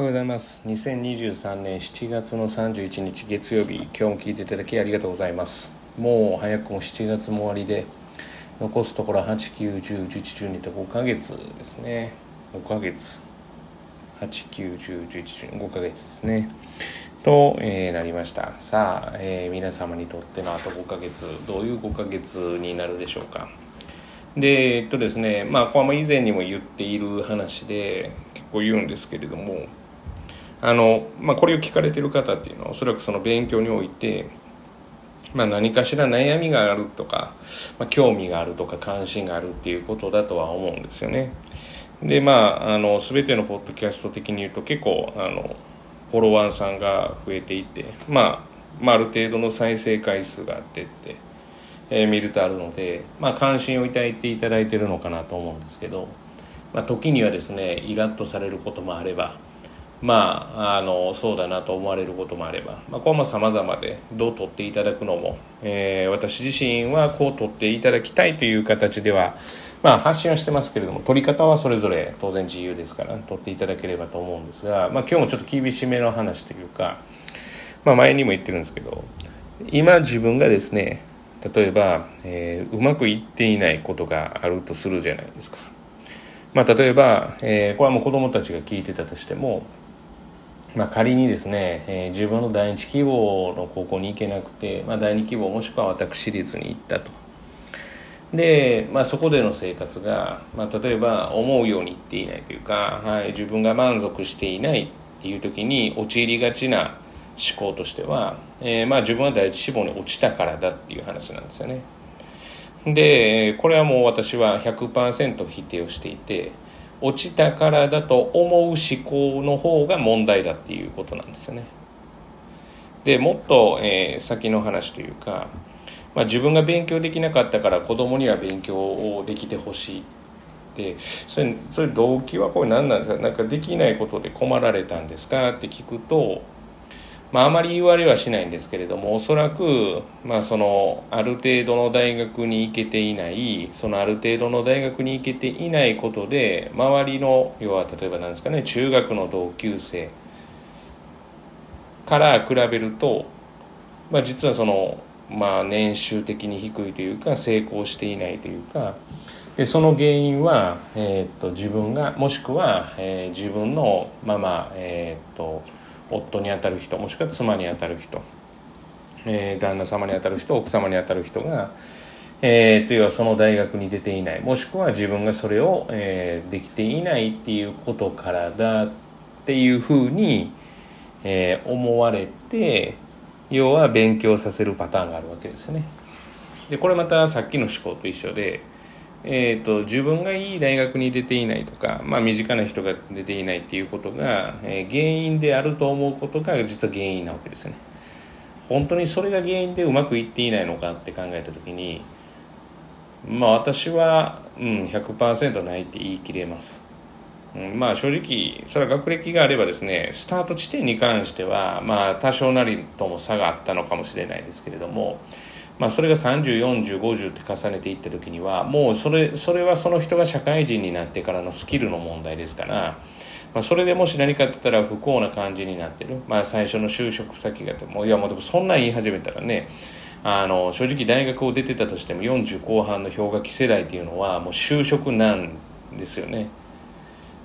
おはようございます。2023年7月の31日月曜日。今日も聞いていただきありがとうございます。もう早くも7月も終わりで残すところ89、10。11。12と5ヶ月ですね。5ヶ月。8910112 5ヶ月ですね。と、えー、なりました。さあ、えー、皆様にとってのあと5ヶ月。どういう5ヶ月になるでしょうか。でえっとですね。まあこれも以前にも言っている話で結構言うんですけれどもあの、まあ、これを聞かれてる方っていうのはおそらくその勉強において、まあ、何かしら悩みがあるとか、まあ、興味があるとか関心があるっていうことだとは思うんですよね。でまああの全てのポッドキャスト的に言うと結構あのフォロワーさんが増えていて、まあ、まあある程度の再生回数があってって、えー、見るとあるので、まあ、関心を抱いていただいてるのかなと思うんですけど、まあ、時にはですねイラッとされることもあればまあ、あのそうだなと思われることもあれば、まあ、これも様々でどう取っていただくのも、えー、私自身はこう取っていただきたいという形では、まあ、発信はしてますけれども取り方はそれぞれ当然自由ですから取っていただければと思うんですが、まあ、今日もちょっと厳しめの話というか、まあ、前にも言ってるんですけど今自分がですね例えば、えー、うまくいっていないことがあるとするじゃないですか。まあ、例えば、えー、これはもう子どもたちが聞いてたとしてもまあ、仮にですね、えー、自分の第一希望の高校に行けなくて、まあ、第二希望もしくは私立に行ったと。で、まあ、そこでの生活が、まあ、例えば思うようにいっていないというか、はい、自分が満足していないっていう時に陥りがちな思考としては、えー、まあ自分は第一志望に落ちたからだっていう話なんですよね。でこれはもう私は100%否定をしていて落ちたからだと思う思考の方が問題だっていうことなんですよね。でもっと、えー、先の話というか、まあ、自分が勉強できなかったから子供には勉強をできてほしいってそれそれ動機はこれ何なんですか？なんかできないことで困られたんですか？って聞くとまあ、あまり言われはしないんですけれどもおそらく、まあ、そのある程度の大学に行けていないそのある程度の大学に行けていないことで周りの要は例えば何ですかね中学の同級生から比べると、まあ、実はその、まあ、年収的に低いというか成功していないというかでその原因は、えー、っと自分がもしくは、えー、自分のまあまあえー、っと夫にあたる人もしくは妻にあたる人、えー、旦那様にあたる人奥様にあたる人が、えー、というはその大学に出ていないもしくは自分がそれを、えー、できていないっていうことからだっていうふうに、えー、思われて要は勉強させるパターンがあるわけですよね。でこれまたさっきの思考と一緒でえーと、自分がいい大学に出ていないとか、まあ、身近な人が出ていないっていうことが、えー、原因であると思うことが実は原因なわけですよね。本当にそれが原因でうまくいっていないのかって考えた時にまあ私は、うん、100%ないって言い切れます、うん、まあ正直それは学歴があればですねスタート地点に関してはまあ多少なりとも差があったのかもしれないですけれどもまあ、それが304050って重ねていった時にはもうそれそれはその人が社会人になってからのスキルの問題ですから、まあ、それでもし何かって言ったら不幸な感じになってる、まあ、最初の就職先がもういやもうでもそんなん言い始めたらねあの正直大学を出てたとしても40後半の氷河期世代っていうのはもう就職なんですよね。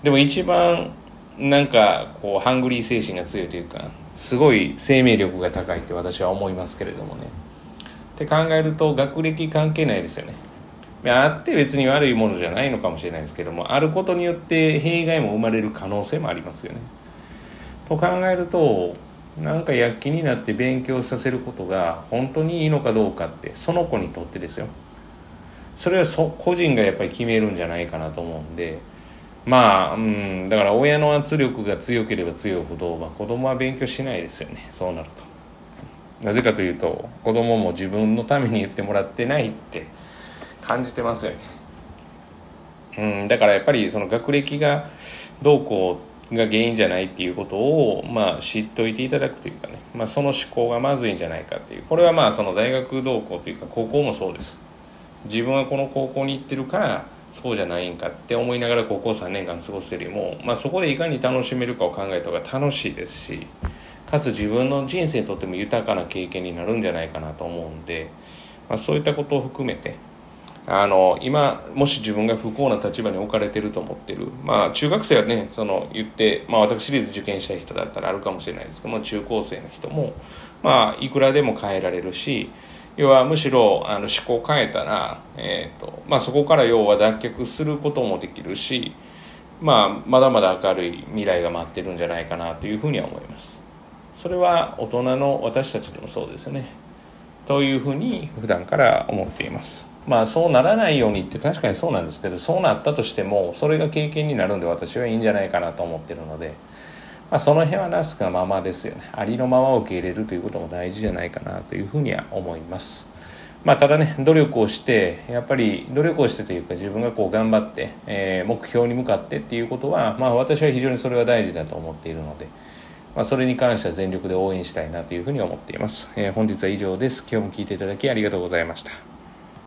でも一番なんかこうハングリー精神が強いというかすごい生命力が高いって私は思いますけれどもね。って考えると学歴関係ないですよね。あって別に悪いものじゃないのかもしれないですけどもあることによって弊害も生まれる可能性もありますよね。と考えるとなんか躍起になって勉強させることが本当にいいのかどうかってその子にとってですよ。それはそ個人がやっぱり決めるんじゃないかなと思うんでまあうんだから親の圧力が強ければ強いほど、まあ、子供は勉強しないですよね。そうなると。なぜかというと子供も自分のために言ってもらってないって感じてますよね。うん、だからやっぱりその学歴がどうこうが原因じゃないっていうことを、まあ、知っといていただくというかね、まあ、その思考がまずいんじゃないかっていう。これはまあその大学同行というか高校もそうです。自分はこの高校に行ってるからそうじゃないんかって思いながら高校3年間過ごすよりも、まあ、そこでいかに楽しめるかを考えた方が楽しいですしかつ自分の人生にとっても豊かな経験になるんじゃないかなと思うんで、まあ、そういったことを含めてあの今もし自分が不幸な立場に置かれてると思ってるまあ中学生はねその言ってまあ私立受験した人だったらあるかもしれないですけども中高生の人もまあいくらでも変えられるし要はむしろあの思考を変えたら、えーとまあ、そこから要は脱却することもできるし、まあ、まだまだ明るい未来が待ってるんじゃないかなというふうには思います。それは大人の私たちでもそうですね。というふうに普段から思っています。まあそうならないようにって確かにそうなんですけどそうなったとしてもそれが経験になるんで私はいいんじゃないかなと思ってるので、まあ、その辺はなすかままですよね。ありのままを受け入れるということも大事じゃないかなというふうには思います。まあただね努力をしてやっぱり努力をしてというか自分がこう頑張って、えー、目標に向かってっていうことはまあ私は非常にそれは大事だと思っているのでまあ、それに関しては全力で応援したいなというふうに思っています、えー、本日は以上です。今日も聞いていただきありがとうございました。